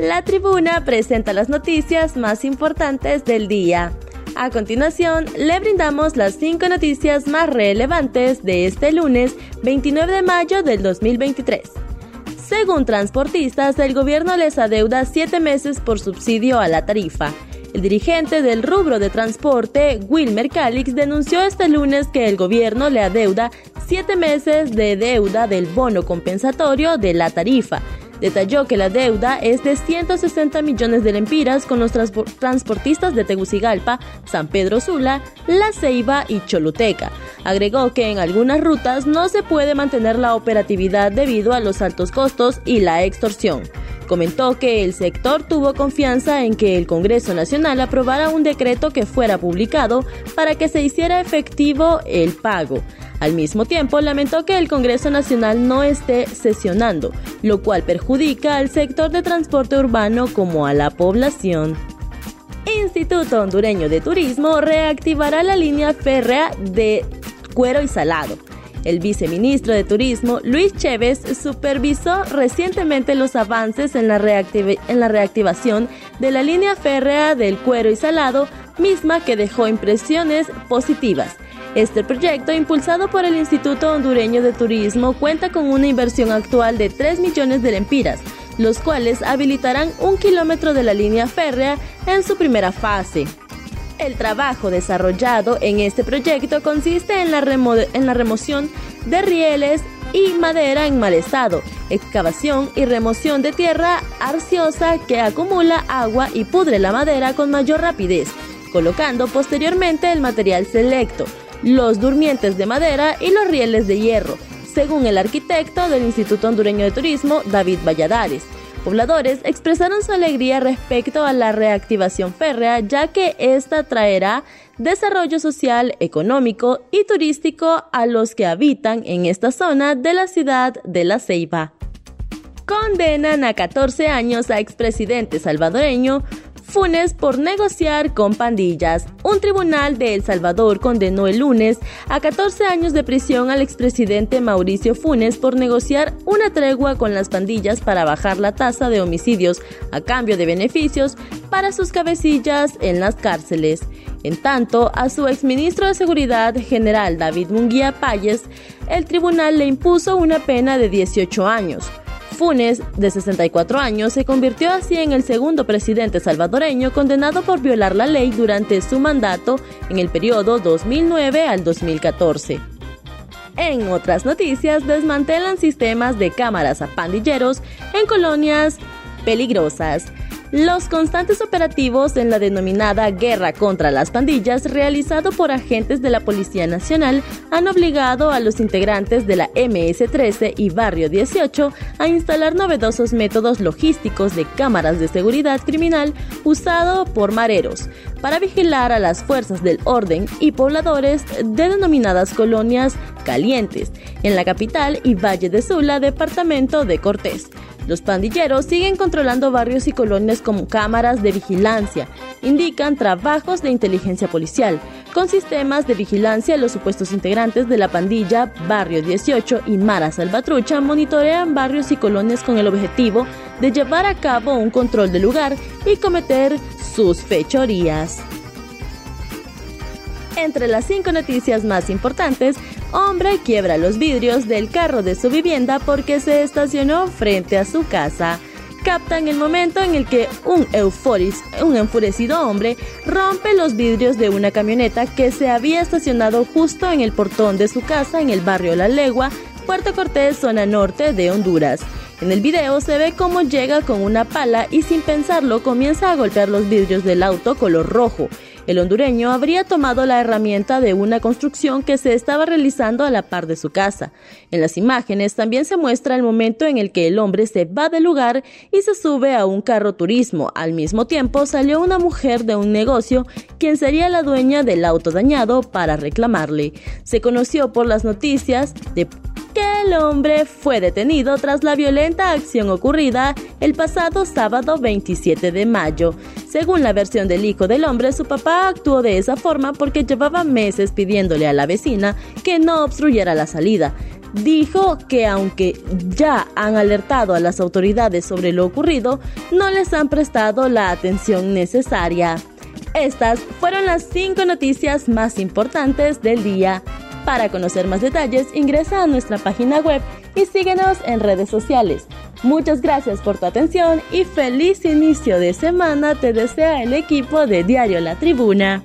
La tribuna presenta las noticias más importantes del día. A continuación, le brindamos las cinco noticias más relevantes de este lunes 29 de mayo del 2023. Según transportistas, el gobierno les adeuda siete meses por subsidio a la tarifa. El dirigente del rubro de transporte, Wilmer Calix, denunció este lunes que el gobierno le adeuda siete meses de deuda del bono compensatorio de la tarifa Detalló que la deuda es de 160 millones de lempiras con los transportistas de Tegucigalpa, San Pedro Sula, La Ceiba y Choluteca. Agregó que en algunas rutas no se puede mantener la operatividad debido a los altos costos y la extorsión. Comentó que el sector tuvo confianza en que el Congreso Nacional aprobara un decreto que fuera publicado para que se hiciera efectivo el pago. Al mismo tiempo, lamentó que el Congreso Nacional no esté sesionando, lo cual perjudica al sector de transporte urbano como a la población. Instituto Hondureño de Turismo reactivará la línea férrea de Cuero y Salado. El viceministro de Turismo, Luis Chévez, supervisó recientemente los avances en la, en la reactivación de la línea férrea del Cuero y Salado, misma que dejó impresiones positivas. Este proyecto, impulsado por el Instituto Hondureño de Turismo, cuenta con una inversión actual de 3 millones de lempiras, los cuales habilitarán un kilómetro de la línea férrea en su primera fase. El trabajo desarrollado en este proyecto consiste en la, en la remoción de rieles y madera en mal estado, excavación y remoción de tierra arciosa que acumula agua y pudre la madera con mayor rapidez, colocando posteriormente el material selecto, los durmientes de madera y los rieles de hierro, según el arquitecto del Instituto Hondureño de Turismo, David Valladares. Pobladores expresaron su alegría respecto a la reactivación férrea, ya que esta traerá desarrollo social, económico y turístico a los que habitan en esta zona de la ciudad de La Ceiba. Condenan a 14 años a expresidente salvadoreño Funes por negociar con pandillas. Un tribunal de El Salvador condenó el lunes a 14 años de prisión al expresidente Mauricio Funes por negociar una tregua con las pandillas para bajar la tasa de homicidios a cambio de beneficios para sus cabecillas en las cárceles. En tanto, a su exministro de Seguridad General David Munguía Payes, el tribunal le impuso una pena de 18 años. Funes, de 64 años, se convirtió así en el segundo presidente salvadoreño condenado por violar la ley durante su mandato en el periodo 2009 al 2014. En otras noticias, desmantelan sistemas de cámaras a pandilleros en colonias peligrosas. Los constantes operativos en la denominada guerra contra las pandillas realizado por agentes de la Policía Nacional han obligado a los integrantes de la MS-13 y Barrio 18 a instalar novedosos métodos logísticos de cámaras de seguridad criminal usado por mareros para vigilar a las fuerzas del orden y pobladores de denominadas colonias calientes en la capital y Valle de Sula, departamento de Cortés. Los pandilleros siguen controlando barrios y colonias con cámaras de vigilancia, indican trabajos de inteligencia policial, con sistemas de vigilancia los supuestos integrantes de la pandilla Barrio 18 y Mara Salvatrucha monitorean barrios y colonias con el objetivo de llevar a cabo un control del lugar y cometer sus fechorías. Entre las cinco noticias más importantes, hombre quiebra los vidrios del carro de su vivienda porque se estacionó frente a su casa. Captan el momento en el que un, euforis, un enfurecido hombre rompe los vidrios de una camioneta que se había estacionado justo en el portón de su casa en el barrio La Legua, Puerto Cortés, zona norte de Honduras. En el video se ve cómo llega con una pala y sin pensarlo comienza a golpear los vidrios del auto color rojo. El hondureño habría tomado la herramienta de una construcción que se estaba realizando a la par de su casa. En las imágenes también se muestra el momento en el que el hombre se va del lugar y se sube a un carro turismo. Al mismo tiempo salió una mujer de un negocio quien sería la dueña del auto dañado para reclamarle. Se conoció por las noticias de que el hombre fue detenido tras la violenta acción ocurrida el pasado sábado 27 de mayo. Según la versión del hijo del hombre, su papá actuó de esa forma porque llevaba meses pidiéndole a la vecina que no obstruyera la salida. dijo que aunque ya han alertado a las autoridades sobre lo ocurrido, no les han prestado la atención necesaria. Estas fueron las cinco noticias más importantes del día. Para conocer más detalles, ingresa a nuestra página web y síguenos en redes sociales. Muchas gracias por tu atención y feliz inicio de semana te desea el equipo de Diario La Tribuna.